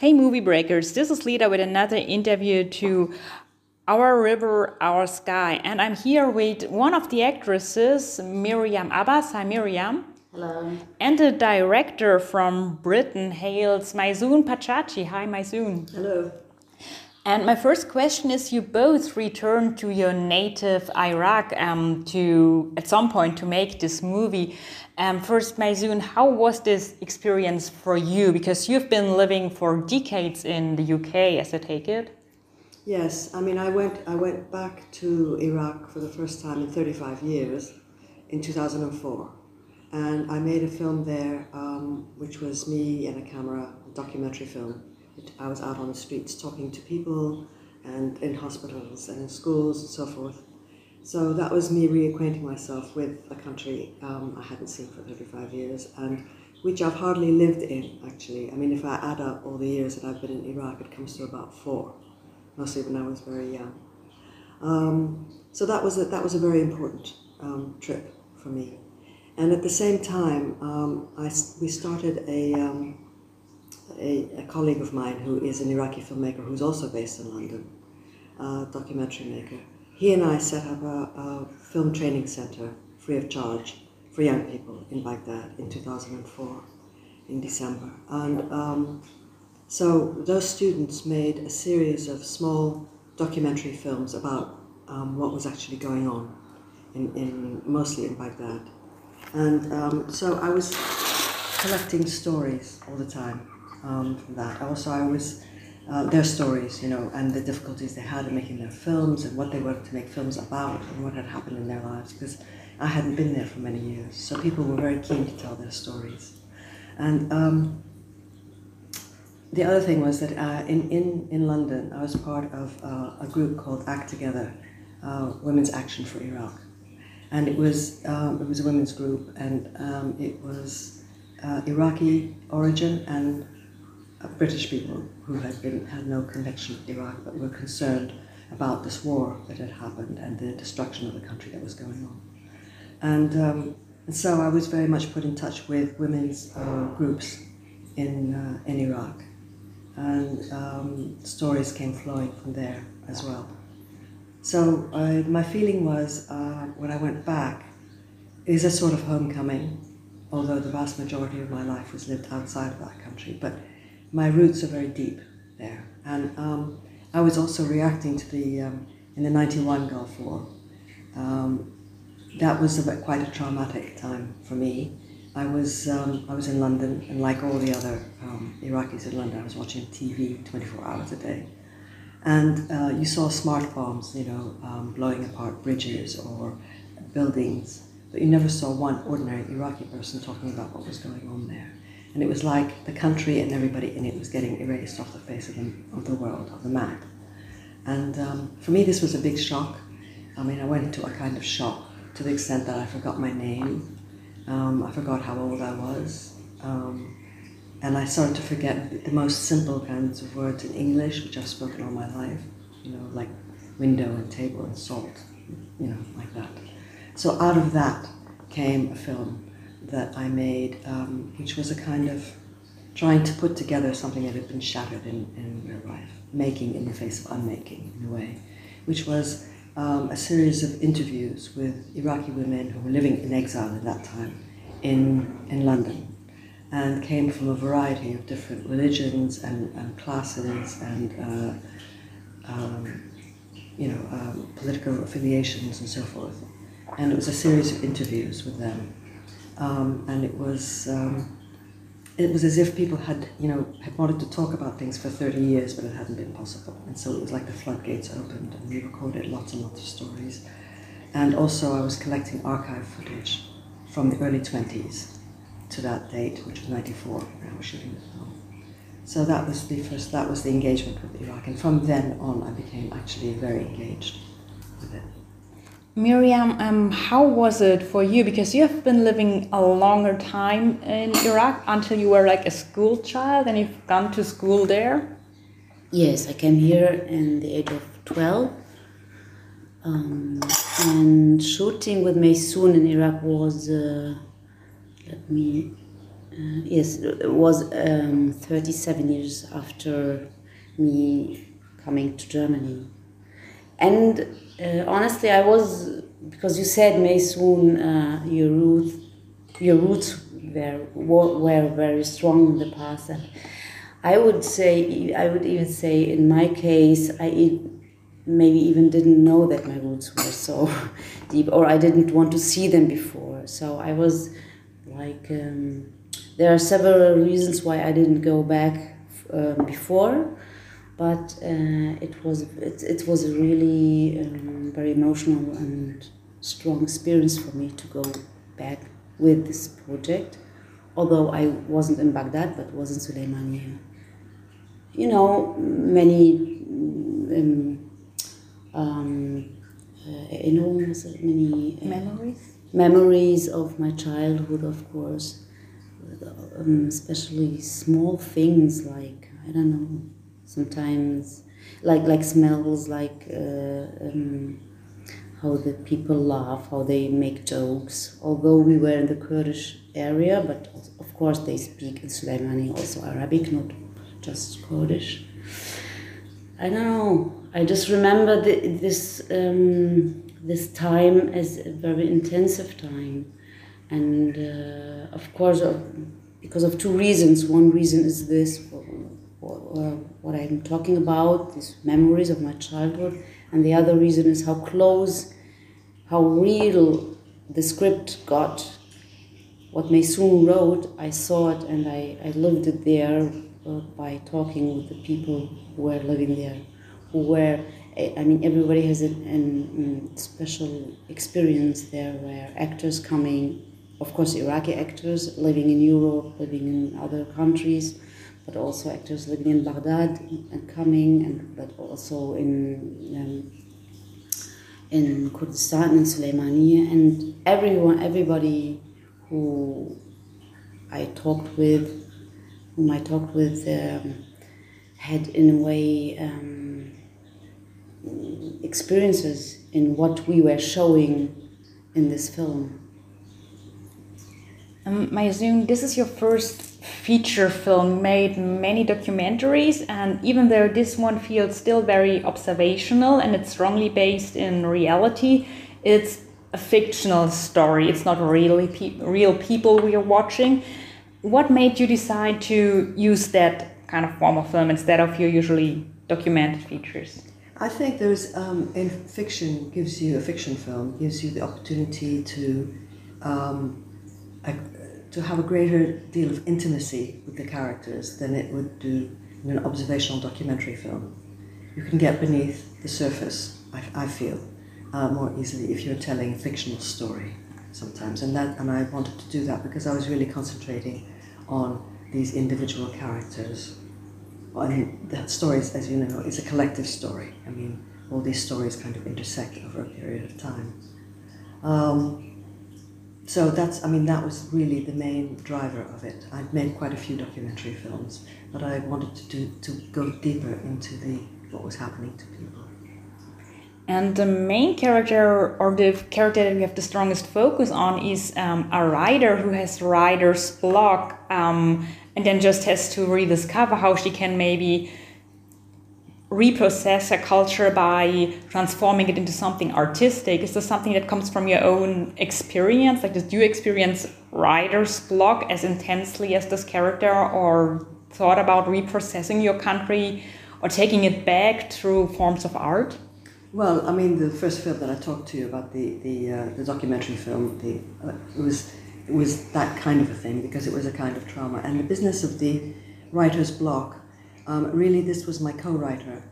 Hey, movie breakers, this is Lida with another interview to Our River, Our Sky. And I'm here with one of the actresses, Meriam Abbas. Hi, Meriam. Hello. And the director from Britain hails Maysoon Pachachi. Hi, Maysoon. Hello. And my first question is: You both returned to your native Iraq um, to at some point to make this movie. Um, first, Maysoon, how was this experience for you? Because you've been living for decades in the UK, as I take it. Yes, I mean, I went I went back to Iraq for the first time in 35 years, in 2004, and I made a film there, um, which was me and a camera, a documentary film I was out on the streets talking to people and in hospitals and in schools and so forth. So that was me reacquainting myself with a country um, I hadn't seen for 35 years and which I've hardly lived in actually. I mean, if I add up all the years that I've been in Iraq, it comes to about four, mostly when I was very young. Um, so that was a, that was a very important um, trip for me. And at the same time, um, I, we started a, um, a, a, colleague of mine who is an Iraqi filmmaker who's also based in London, a documentary maker. He and I set up a, a film training center free of charge for young people in Baghdad in 2004, in December. And um, so those students made a series of small documentary films about um, what was actually going on, in, in mostly in Baghdad. And um, so I was collecting stories all the time um, from that. Also, I was uh, their stories, you know, and the difficulties they had in making their films and what they wanted to make films about and what had happened in their lives because I hadn't been there for many years. So people were very keen to tell their stories. And um, the other thing was that uh, in, in, in London, I was part of uh, a group called Act Together, uh, Women's Action for Iraq. And it was, um, it was a women's group, and um, it was uh, Iraqi origin and British people who had been had no connection with Iraq but were concerned about this war that had happened and the destruction of the country that was going on. And, um, and so I was very much put in touch with women's uh, groups in, uh, in Iraq. And um, stories came flowing from there as well. So uh, my feeling was uh, when I went back is a sort of homecoming, although the vast majority of my life was lived outside of that country. But my roots are very deep there. And um, I was also reacting to the, um, in the 91 Gulf War. Um, that was a, quite a traumatic time for me. I was, um, I was in London, and like all the other um, Iraqis in London, I was watching TV 24 hours a day. And uh, you saw smart bombs, you know, um, blowing apart bridges or buildings, but you never saw one ordinary Iraqi person talking about what was going on there. And it was like the country and everybody in it was getting erased off the face of the, of the world, of the map. And um, for me, this was a big shock. I mean, I went into a kind of shock to the extent that I forgot my name. Um, I forgot how old I was. Um, and I started to forget the most simple kinds of words in English, which I've spoken all my life, you know, like window and table and salt, you know, like that. So out of that came a film that I made, um, which was a kind of trying to put together something that had been shattered in, in real life, making in the face of unmaking, in a way, which was um, a series of interviews with Iraqi women who were living in exile at that time in, in London and came from a variety of different religions and, and classes and uh, um, you know um, political affiliations and so forth. And it was a series of interviews with them um, and it was um, it was as if people had you know had wanted to talk about things for 30 years but it hadn't been possible. And so it was like the floodgates opened and we recorded lots and lots of stories. And also I was collecting archive footage from the early 20s to that date which was 94 when I was shooting the film so that was the first that was the engagement with Iraq. And from then on I became actually very engaged with it Meriam, um, how was it for you? Because you have been living a longer time in Iraq until you were like a school child and you've gone to school there. Yes, I came here in the age of 12. Um, and shooting with Maysoon in Iraq was, uh, let me uh, yes, it was um, 37 years after me coming to Germany. And uh, honestly, I was, because you said, Maysoon, uh, your, roots, your roots were, were very strong in the past. And I would say, I would even say, in my case, I maybe even didn't know that my roots were so deep, or I didn't want to see them before. So I was like, um, there are several reasons why I didn't go back um, before, but uh, it was it, it was a really um, very emotional and strong experience for me to go back with this project. Although I wasn't in Baghdad, but was in Suleimania. You know, many um, um, uh, enormous many uh, memories memories of my childhood, of course, um, especially small things like I don't know, sometimes like like smells, like uh, um, how the people laugh, how they make jokes. Although we were in the Kurdish area, but of course they speak in Suleimani also Arabic, not just Kurdish. I don't know. I just remember the, this um, this time as a very intensive time, and uh, of course, uh, because of two reasons. One reason is this, what, what I'm talking about, these memories of my childhood, and the other reason is how close, how real the script got. What Maysoon wrote, I saw it and I, I lived it there uh, by talking with the people who were living there, who were eh, I mean, everybody has a an, mm, special experience there where actors coming, of course, Iraqi actors living in Europe, living in other countries, but also actors living in Baghdad and coming, and but also in um, in Kurdistan and Suleimania, and everyone, everybody who I talked with, whom I talked with, um, had in a way. Um, experiences in what we were showing in this film. Um, Maysoon, this is your first feature film, made many documentaries, and even though this one feels still very observational and it's strongly based in reality, it's a fictional story. It's not really pe real people we are watching. What made you decide to use that kind of form of film instead of your usually documented features? I think there's um, in fiction gives you a fiction film gives you the opportunity to um, to have a greater deal of intimacy with the characters than it would do in an observational documentary film. You can get beneath the surface. I, I feel uh, more easily if you're telling a fictional story sometimes, and that and I wanted to do that because I was really concentrating on these individual characters I mean, that story, is, as you know, is a collective story. I mean, all these stories kind of intersect over a period of time. Um, so that's, I mean, that was really the main driver of it. I'd made quite a few documentary films, but I wanted to do, to go deeper into the what was happening to people. And the main character, or the character that we have the strongest focus on, is um, a writer who has writer's block. Um, and then just has to rediscover how she can maybe reprocess a culture by transforming it into something artistic? Is this something that comes from your own experience? Like, did you experience writer's block as intensely as this character, or thought about reprocessing your country or taking it back through forms of art? Well, I mean, the first film that I talked to you about, the the, uh, the documentary film, the uh, it was it was that kind of a thing because it was a kind of trauma. And the business of the writer's block, um, really, this was my co-writer,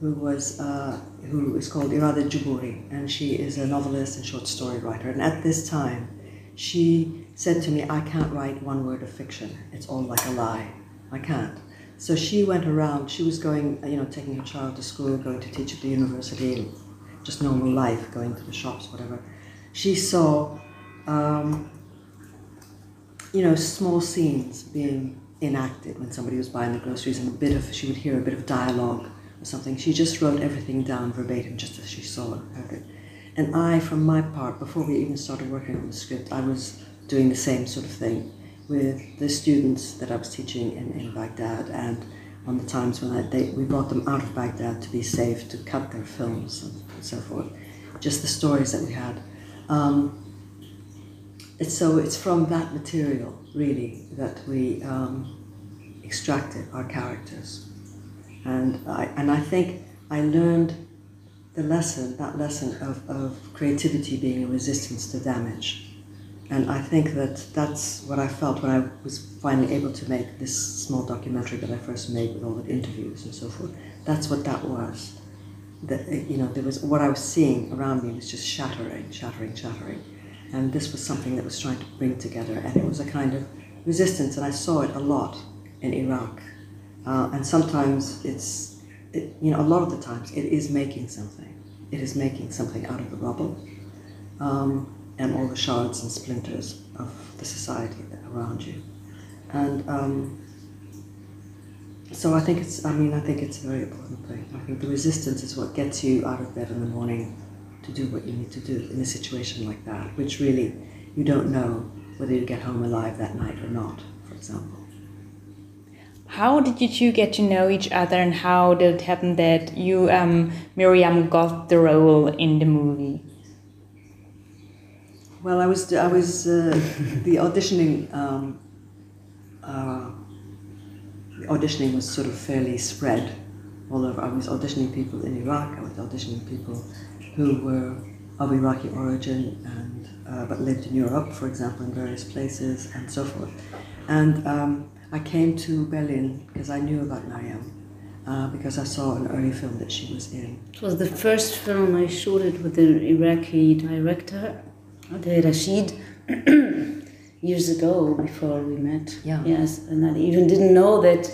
who was uh, who is called Irada Juburi, and she is a novelist and short story writer. And at this time, she said to me, "I can't write one word of fiction. It's all like a lie. I can't." So she went around. She was going, you know, taking her child to school, going to teach at the university, just normal life, going to the shops, whatever. She saw um, you know, small scenes being enacted when somebody was buying the groceries and a bit of, she would hear a bit of dialogue or something. She just wrote everything down verbatim just as she saw it, heard it. And I, from my part, before we even started working on the script, I was doing the same sort of thing, with the students that I was teaching in, in Baghdad and on the times when I, they, we brought them out of Baghdad to be safe, to cut their films and, so forth. Just the stories that we had. Um, it's, so it's from that material, really, that we um, extracted our characters. And I, and I think I learned the lesson, that lesson of, of creativity being a resistance to damage. And I think that that's what I felt when I was finally able to make this small documentary that I first made with all the interviews and so forth. That's what that was. That you know, there was what I was seeing around me was just shattering, shattering, shattering, and this was something that was trying to bring together, and it was a kind of resistance, and I saw it a lot in Iraq, uh, and sometimes it's, it, you know, a lot of the times it is making something. It is making something out of the rubble. Um, and all the shards and splinters of the society around you. And um, so I think it's, I mean, I think it's a very important thing. I think the resistance is what gets you out of bed in the morning to do what you need to do in a situation like that, which really you don't know whether you get home alive that night or not, for example. How did you two get to know each other, and how did it happen that you, um, Meriam, got the role in the movie? Well, I was I was uh, the auditioning. Um, uh, the auditioning was sort of fairly spread all over. I was auditioning people in Iraq. I was auditioning people who were of Iraqi origin and uh, but lived in Europe, for example, in various places and so forth. And um, I came to Berlin because I knew about Meriam. Uh, because I saw an early film that she was in. It was the first film I shot it with an Iraqi director, the Rashid years ago before we met. Yeah. Yes, and I even didn't know that.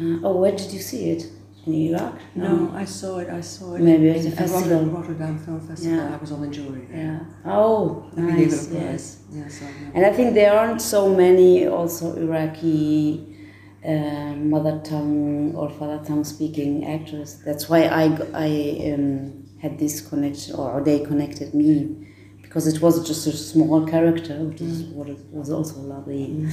Uh, oh, where did you see it? In Iraq? No, I saw it. I saw it. Maybe at a festival. Rotterdam, Film Festival. Yeah. I was on the jury. there. Yeah. Oh, I believe nice. it Yes. was. Yes, I. And I think there aren't so many also Iraqi uh, mother tongue or father tongue speaking actors. That's why I um, had this connection, or they connected me, because it was just a small character, which is what it was also lovely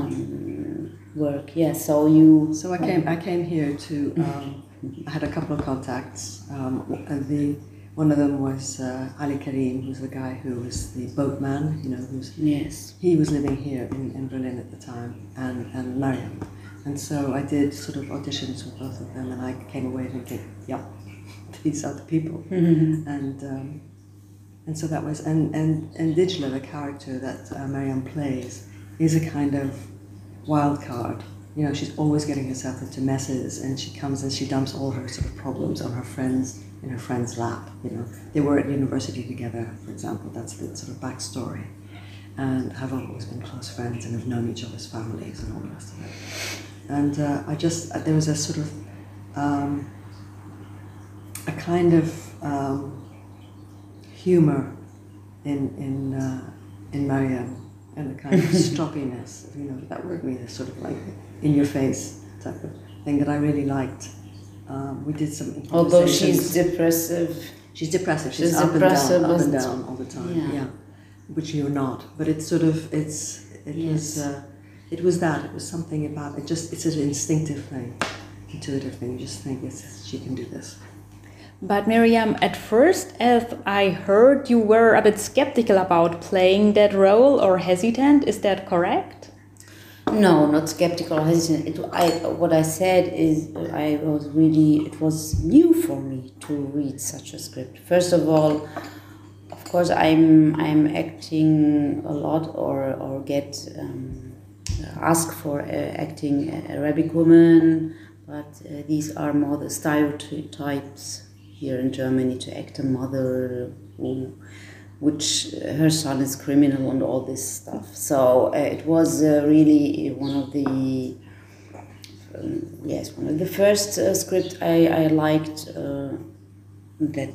um, work. Yeah, so you. So I came. I came here to. Um, I had a couple of contacts. Um, and the one of them was uh, Ali Karim, who's the guy who was the boatman. You know, who's Yes. he was living here in, in Berlin at the time, and and Meriam. And so I did sort of auditions with both of them, and I came away thinking, yeah, these are the people. And um, and so that was and and and Dijla, the character that uh, Meriam plays, is a kind of wild card. You know, she's always getting herself into messes, and she comes and she dumps all her sort of problems on her friends in her friend's lap. You know, they were at university together, for example. That's the sort of backstory, and have always been close friends and have known each other's families and all the rest of it. And uh, I just uh, there was a sort of um, a kind of um, humor in in uh, in Meriam and the kind of stroppiness, you know, that word means sort of like in your face type of thing that I really liked. Um, we did some Although she's depressive. she's depressive, she's, she's up depressive, and down, up and down all the time. Yeah. Yeah. which you're not. But it's sort of it's it was uh, it was that it was something about it. Just it's an instinctive thing, intuitive thing. You just think it's, she can do this. But Meriam, at first, as I heard, you were a bit skeptical about playing that role or hesitant. Is that correct? No, not skeptical or hesitant. It, I, what I said is I was really, it was new for me to read such a script. First of all, of course, I'm, I'm acting a lot or, or get um, asked for uh, acting Arabic woman, but uh, these are more the stereotypes here in Germany to act a mother which her son is criminal and all this stuff. So uh, it was uh, really one of the um, yes one of the first uh, script I, I liked uh, that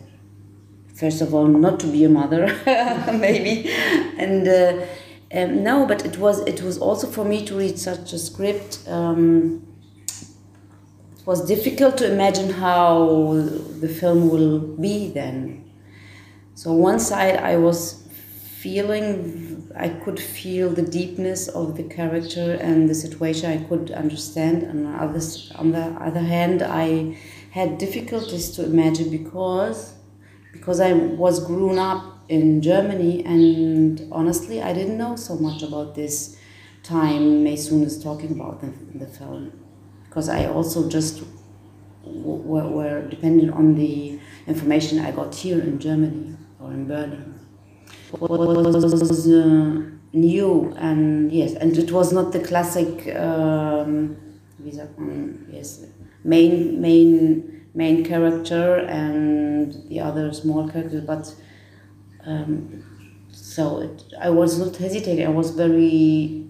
first of all not to be a mother maybe and uh, um, no but it was it was also for me to read such a script um, was difficult to imagine how the film will be then so one side I was feeling I could feel the deepness of the character and the situation. I could understand. And on the other, on the other hand, I had difficulties to imagine because because I was grown up in Germany and honestly I didn't know so much about this time Maysoon is talking about in the film because I also just were, were dependent on the information I got here in Germany or in Berlin. What was uh, new and yes, and it was not the classic, um, yes, main main main character and the other small character, but um, so it, I was not hesitating. I was very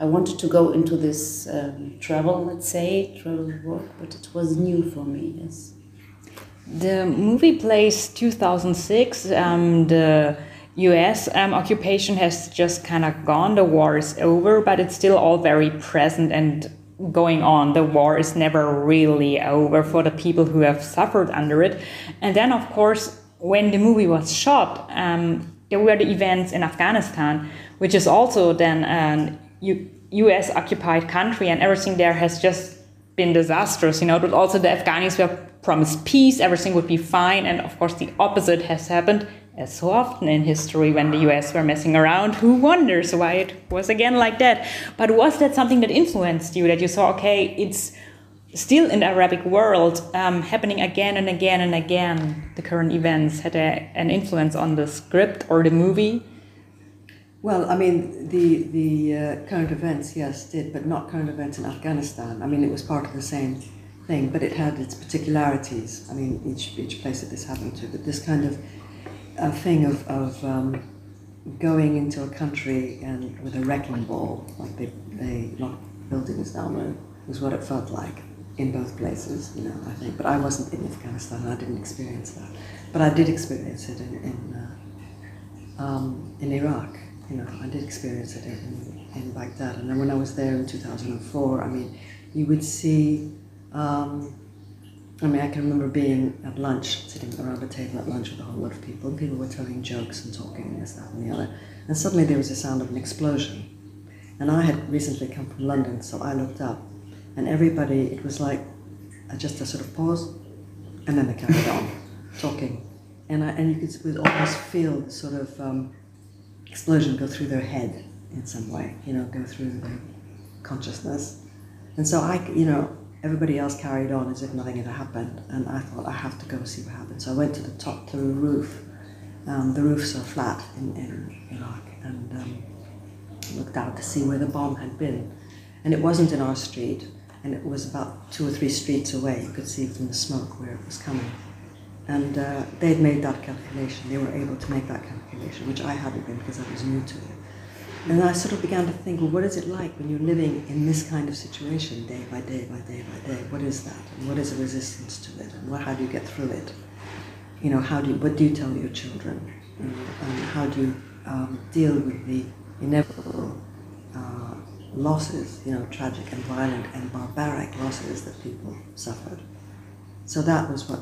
I wanted to go into this um, travel, let's say, travel work, but it was new for me, yes. The movie plays 2006. Um, the US um, occupation has just kind of gone. The war is over, but it's still all very present and going on. The war is never really over for the people who have suffered under it. And then, of course, when the movie was shot, um, there were the events in Afghanistan, which is also then an US occupied country and everything there has just been disastrous. You know, but also the Afghans were promised peace, everything would be fine. And of course, the opposite has happened, as so often in history when the US were messing around. Who wonders why it was again like that? But was that something that influenced you, that you saw, okay, it's still in the Arabic world um, happening again and again and again? The current events had a, an influence on the script or the movie? Well, I mean, the the uh, current events, yes, did, but not current events in Afghanistan. I mean, it was part of the same thing, but it had its particularities. I mean, each each place that this happened to, but this kind of a thing of of um, going into a country and with a wrecking ball, like they they knocked buildings down, was what it felt like in both places. You know, I think, but I wasn't in Afghanistan. I didn't experience that, but I did experience it in in, uh, um, in Iraq you know, I did experience it in, in Baghdad. And then when I was there in 2004, I mean, you would see, um, I mean, I can remember being at lunch, sitting around a table at lunch with a whole lot of people, and people were telling jokes and talking and this, that, and the other. And suddenly there was a sound of an explosion. And I had recently come from London, so I looked up, and everybody, it was like just a sort of pause, and then they carried on talking. And, I, and you could almost feel sort of um, explosion go through their head in some way, you know, go through their consciousness. And so I, you know, everybody else carried on as if nothing had happened. And I thought, I have to go see what happened. So I went to the top, to the roof. Um, the roofs are flat in, in Iraq. And um, looked out to see where the bomb had been. And it wasn't in our street. And it was about two or three streets away. You could see from the smoke where it was coming. And uh, they'd made that calculation. They were able to make that calculation, which I hadn't been because I was new to it. And I sort of began to think, well, what is it like when you're living in this kind of situation day by day by day by day? What is that? And what is the resistance to it? And what, how do you get through it? You know, how do you, what do you tell your children? And, and how do you um, deal with the inevitable uh, losses, you know, tragic and violent and barbaric losses that people suffered? So that was what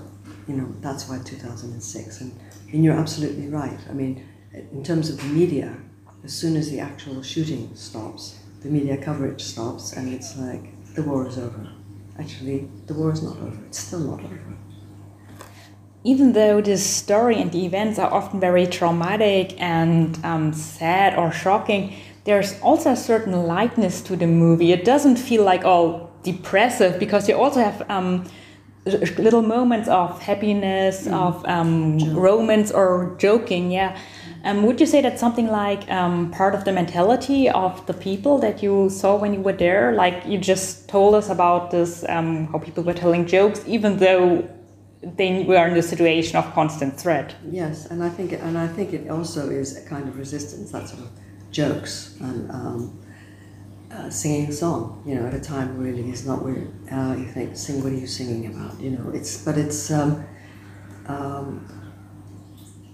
you know, that's why 2006. And, and you're absolutely right. I mean, in terms of the media, as soon as the actual shooting stops, the media coverage stops, and it's like, the war is over. Actually, the war is not over. It's still not over. Even though this story and the events are often very traumatic and um, sad or shocking, there's also a certain lightness to the movie. It doesn't feel like all depressive because you also have um, little moments of happiness, mm. of um, romance or joking. Yeah. Um, would you say that's something like um, part of the mentality of the people that you saw when you were there? Like you just told us about this, um, how people were telling jokes, even though they were in the situation of constant threat. Yes, and I think, and I think it also is a kind of resistance, that sort of jokes and um, uh, singing a song, you know, at a time really is not where uh, you think, sing, what are you singing about? You know, it's, but it's, um, um,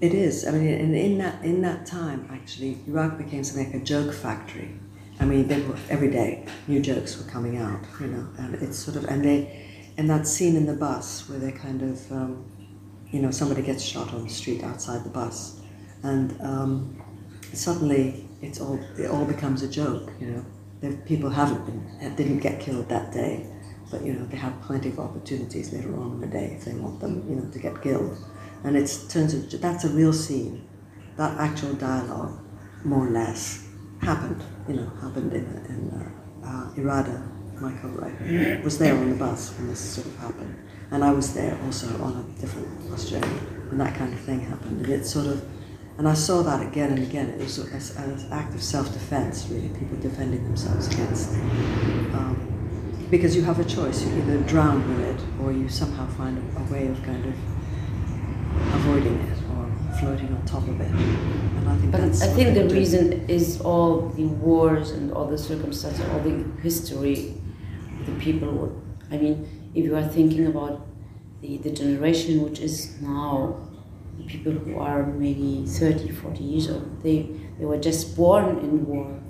it is. I mean, and in that, in that time, actually, Iraq became something like a joke factory. I mean, they were, every day new jokes were coming out, you know, and it's sort of, and they, and that scene in the bus where they kind of, um, you know, somebody gets shot on the street outside the bus, and um, suddenly it's all it all becomes a joke. You know, there, people haven't been didn't get killed that day, but you know they have plenty of opportunities later on in the day if they want them, you know, to get killed, and it turns into that's a real scene. That actual dialogue, more or less, happened. You know, happened in in uh, uh, Irada, my co-writer, was there on the bus when this sort of happened, and I was there also on a different bus journey when that kind of thing happened, and it sort of and I saw that again and again. It was an act of self-defense, really, people defending themselves against. Um, because you have a choice: you either drown with it, or you somehow find a, a, way of kind of avoiding it or floating on top of it. And I think but that's. I think the reason is all the wars and all the circumstances, all the history. The people. I mean, if you are thinking about the, the generation which is now people who are maybe 30, 40 years old. They, they were just born in war.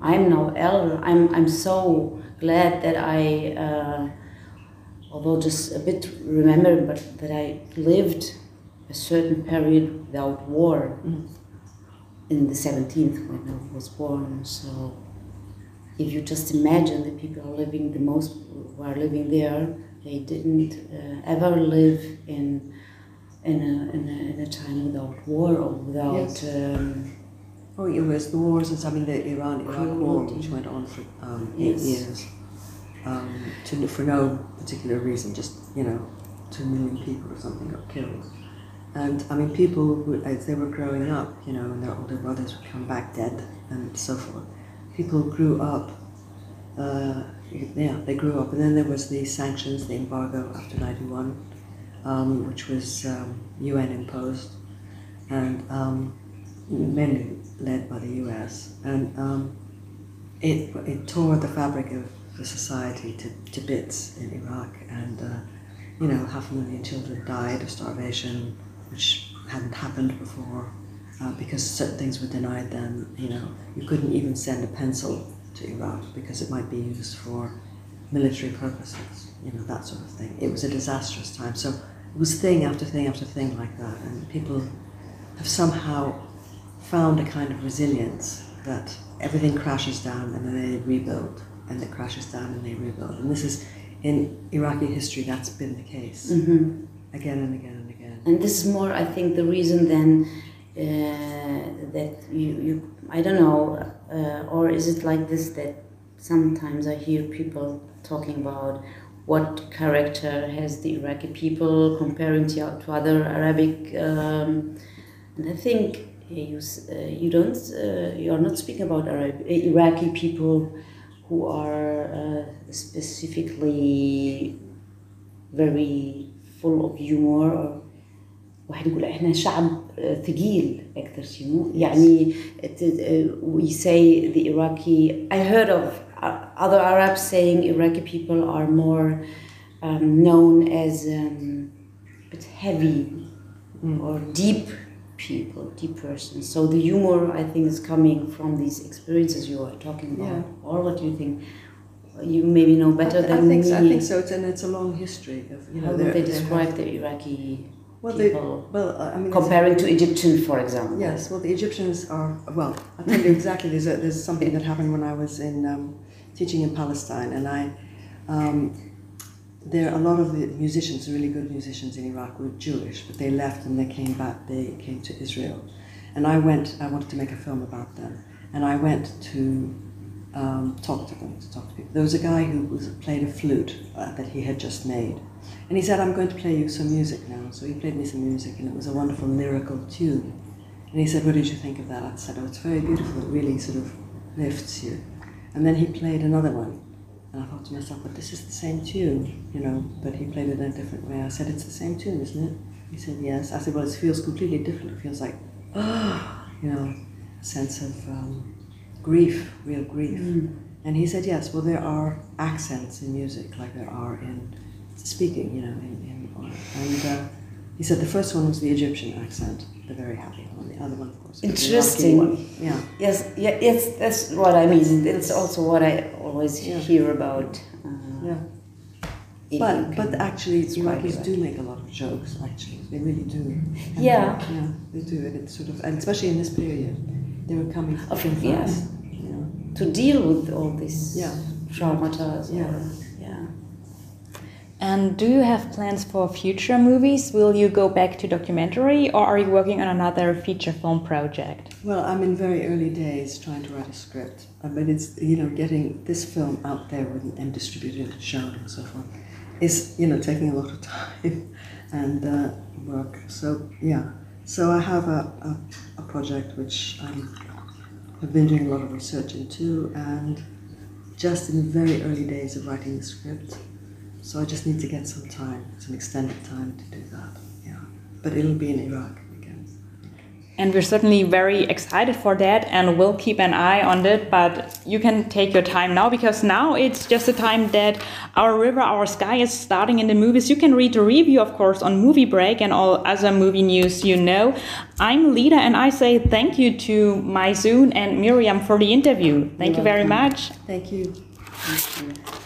I'm now elder. I'm, I'm so glad that I, uh, although just a bit remember, but that I lived a certain period without war mm. in the 17th when I was born. So if you just imagine the people are living, the most who are living there, they didn't uh, ever live in in a, in a, in a time without war or without. Yes. Um, oh, it was the wars. I something, the Iran-Iraq war, which went on for um, eight yes. years, um, to, for no particular reason, just you know, two million people or something got killed. And I mean, people, as they were growing up, you know, and their older brothers would come back dead and so forth. People grew up, uh, yeah, they grew up. And then there was the sanctions, the embargo after 91 um, which was um, UN imposed and um, mainly led by the US. And um, it, it tore the fabric of the society to, to bits in Iraq. And, uh, you know, half a million children died of starvation, which hadn't happened before. Uh, because certain things were denied them, you know, you couldn't even send a pencil to Iraq because it might be used for military purposes, you know, that sort of thing. It was a disastrous time. So it was thing after thing after thing like that, and people have somehow found a kind of resilience that everything crashes down and then they rebuild, and it crashes down and they rebuild. And this is in Iraqi history that's been the case mm-hmm. again and again and again. And this is more, I think, the reason then uh, that you, you, I don't know, uh, or is it like this that sometimes I hear people talking about what character has the Iraqi people comparing to, to other Arabic. Um, and I think you, uh, you don't uh, you are not speaking about Arab, Iraqi people who are uh, specifically very full of humor or واحد يقول احنا شعب ثقيل اكثر شيء يعني we say the Iraqi I heard of other Arabs saying Iraqi people are more um, known as um, bit heavy mm. or deep people, deep persons. So the humor, I think, is coming from these experiences you are talking about. Yeah. Or what do you think? You maybe know better th- than I think me. So. I think so. It's, and it's a long history of you know. How do they describe the Iraqi well, people? They, well, uh, I mean, comparing to Egyptian, for example. Yes. Well, the Egyptians are well. I'll tell you exactly. There's a, there's something that happened when I was in. Um, teaching in Palestine, and I, um, there are a lot of the musicians, really good musicians in Iraq, were Jewish, but they left and they came back. They came to Israel, and I went. I wanted to make a film about them, and I went to um, talk to them, to talk to people. There was a guy who was, played a flute uh, that he had just made, and he said, "I'm going to play you some music now." So he played me some music, and it was a wonderful lyrical tune. And he said, "What did you think of that?" I said, "Oh, it's very beautiful. It really sort of lifts you." And then he played another one. And I thought to myself, but this is the same tune, you know, but he played it in a different way. I said, it's the same tune, isn't it? He said, yes. I said, well, it feels completely different. It feels like, oh, you know, a sense of um, grief, real grief. Mm. And he said, yes, well, there are accents in music like there are in speaking, you know, in, in and uh, he said the first one was the Egyptian accent, the very happy one. The other one, of course, interesting. One. Yeah. Yes. Yeah. Yes. That's what I mean. It's also what I always yeah. hear about. Uh, yeah. But but actually, Iraqis do make a lot of jokes. Actually, they really do. And yeah. yeah, they do, and it's sort of, and especially in this period, they were coming Of- from yeah. Yeah. to deal with all this Yeah. traumata. Yeah. yeah. And do you have plans for future movies? Will you go back to documentary or are you working on another feature film project? Well, I'm in very early days trying to write a script, but it's you know getting this film out there and, and distributed and shown and so forth is you know taking a lot of time and uh, work. So yeah, so I have a, a, a project which I have been doing a lot of research into and just in the very early days of writing the script. So I just need to get some time, some extended time to do that. Yeah, but it'll be in Iraq again. And we're certainly very excited for that and we'll keep an eye on it. But you can take your time now because now it's just the time that Our River, Our Sky is starting in the movies. You can read the review, of course, on Moviebreak and all other movie news you know. I'm Lida and I say thank you to Maysoon and Meriam for the interview. Thank You're you very welcome. much. Thank you. Thank you.